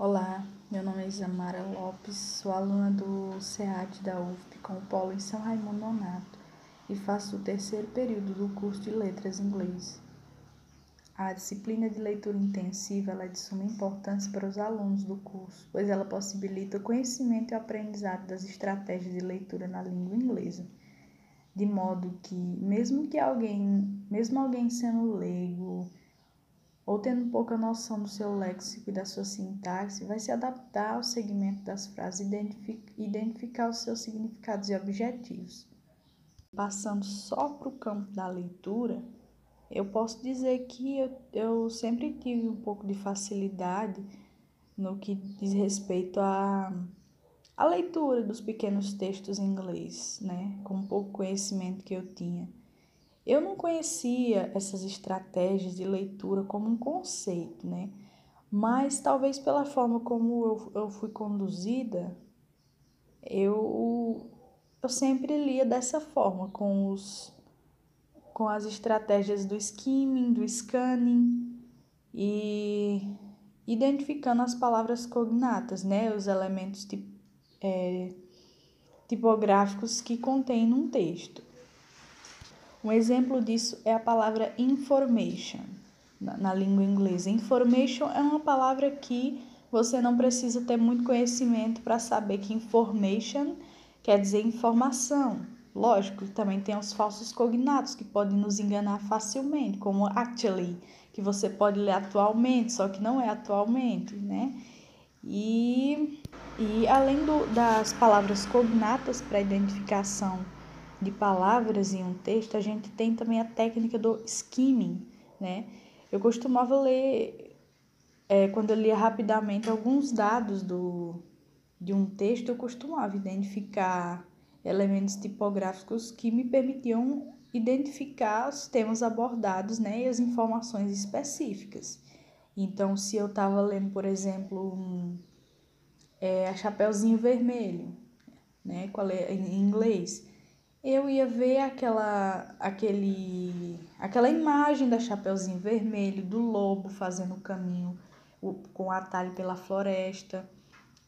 Olá, meu nome é Isamara Lopes, sou aluna do SEAD da UFP com o polo em São Raimundo Nonato e faço o terceiro período do curso de Letras Inglês. A disciplina de leitura intensiva é de suma importância para os alunos do curso, pois ela possibilita o conhecimento e o aprendizado das estratégias de leitura na língua inglesa de modo que mesmo que alguém, mesmo alguém sendo leigo ou tendo pouca noção do seu léxico e da sua sintaxe, vai se adaptar ao segmento das frases e identificar os seus significados e objetivos. Passando só para o campo da leitura, eu posso dizer que eu, eu sempre tive um pouco de facilidade no que diz respeito a leitura dos pequenos textos em inglês, né, com pouco conhecimento que eu tinha. Eu não conhecia essas estratégias de leitura como um conceito, né? Mas talvez pela forma como eu, eu fui conduzida, eu, eu sempre lia dessa forma, com, os, com as estratégias do skimming, do scanning e identificando as palavras cognatas, né? Os elementos tipo é, tipográficos que contém num texto. Um exemplo disso é a palavra information na, na língua inglesa. Information é uma palavra que você não precisa ter muito conhecimento para saber que information quer dizer informação. Lógico, também tem os falsos cognatos que podem nos enganar facilmente, como actually, que você pode ler atualmente, só que não é atualmente, né? E, e além do, das palavras cognatas para identificação de palavras em um texto, a gente tem também a técnica do skimming, né? Eu costumava ler, é, quando eu lia rapidamente alguns dados do, de um texto, eu costumava identificar elementos tipográficos que me permitiam identificar os temas abordados né, e as informações específicas. Então, se eu estava lendo, por exemplo, um, é, a Chapeuzinho Vermelho, né, qual é, em inglês, eu ia ver aquela, aquele, aquela imagem da Chapeuzinho Vermelho, do lobo fazendo o caminho com o atalho pela floresta.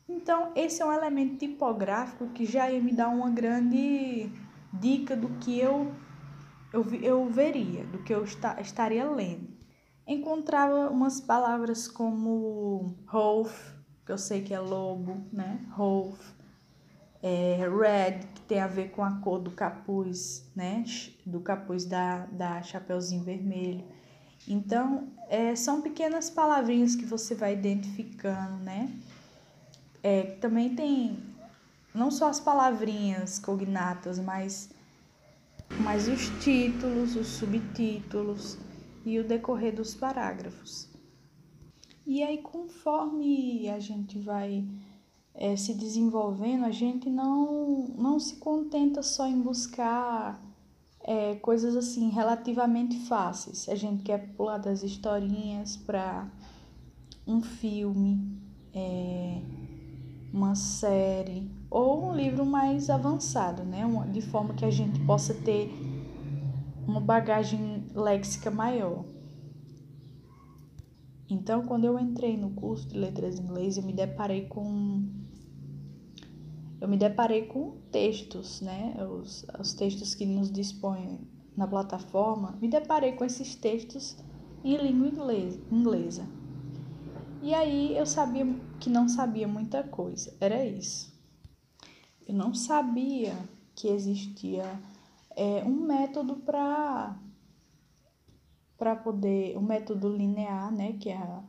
Então, esse é um elemento tipográfico que já ia me dar uma grande dica do que eu, eu, eu veria, do que eu está, estaria lendo encontrava umas palavras como wolf, que eu sei que é lobo, né? Wolf, é, red, que tem a ver com a cor do capuz, né? Do capuz da, da Chapeuzinho Vermelho. Então, é, são pequenas palavrinhas que você vai identificando, né? É, também tem não só as palavrinhas cognatas, mas, mas os títulos, os subtítulos e o decorrer dos parágrafos. E aí, conforme a gente vai é, se desenvolvendo, a gente não, não se contenta só em buscar é, coisas assim relativamente fáceis. A gente quer pular das historinhas para um filme, é, uma série ou um livro mais avançado, né? De forma que a gente possa ter uma bagagem léxica maior. Então, quando eu entrei no curso de letras em inglês, eu me deparei com eu me deparei com textos, né? Os, os textos que nos dispõem na plataforma, me deparei com esses textos em língua inglesa. E aí eu sabia que não sabia muita coisa, era isso. Eu não sabia que existia é, um método para para poder um método linear, né, que é a,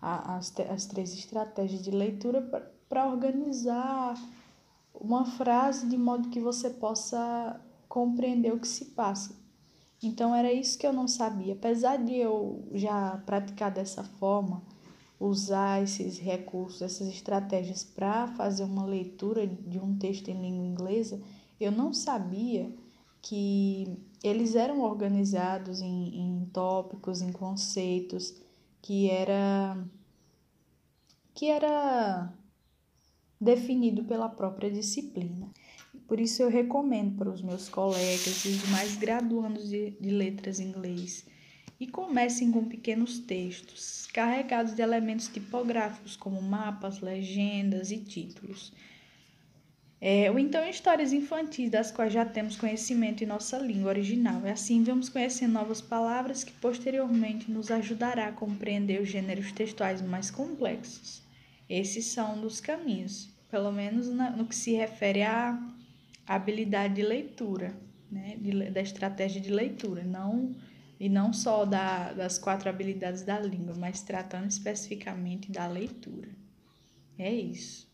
a, as, as três estratégias de leitura para organizar uma frase de modo que você possa compreender o que se passa. Então era isso que eu não sabia. Apesar de eu já praticar dessa forma, usar esses recursos, essas estratégias para fazer uma leitura de um texto em língua inglesa, eu não sabia que eles eram organizados em, em tópicos, em conceitos, que era que era definido pela própria disciplina. Por isso eu recomendo para os meus colegas e os demais graduandos de, de letras em inglês e comecem com pequenos textos, carregados de elementos tipográficos como mapas, legendas e títulos. É, ou então histórias infantis das quais já temos conhecimento em nossa língua original. E assim vamos conhecer novas palavras que posteriormente nos ajudará a compreender os gêneros textuais mais complexos. Esses são um dos caminhos, pelo menos no que se refere à habilidade de leitura, né? De, da estratégia de leitura, não e não só da, das quatro habilidades da língua, mas tratando especificamente da leitura. É isso.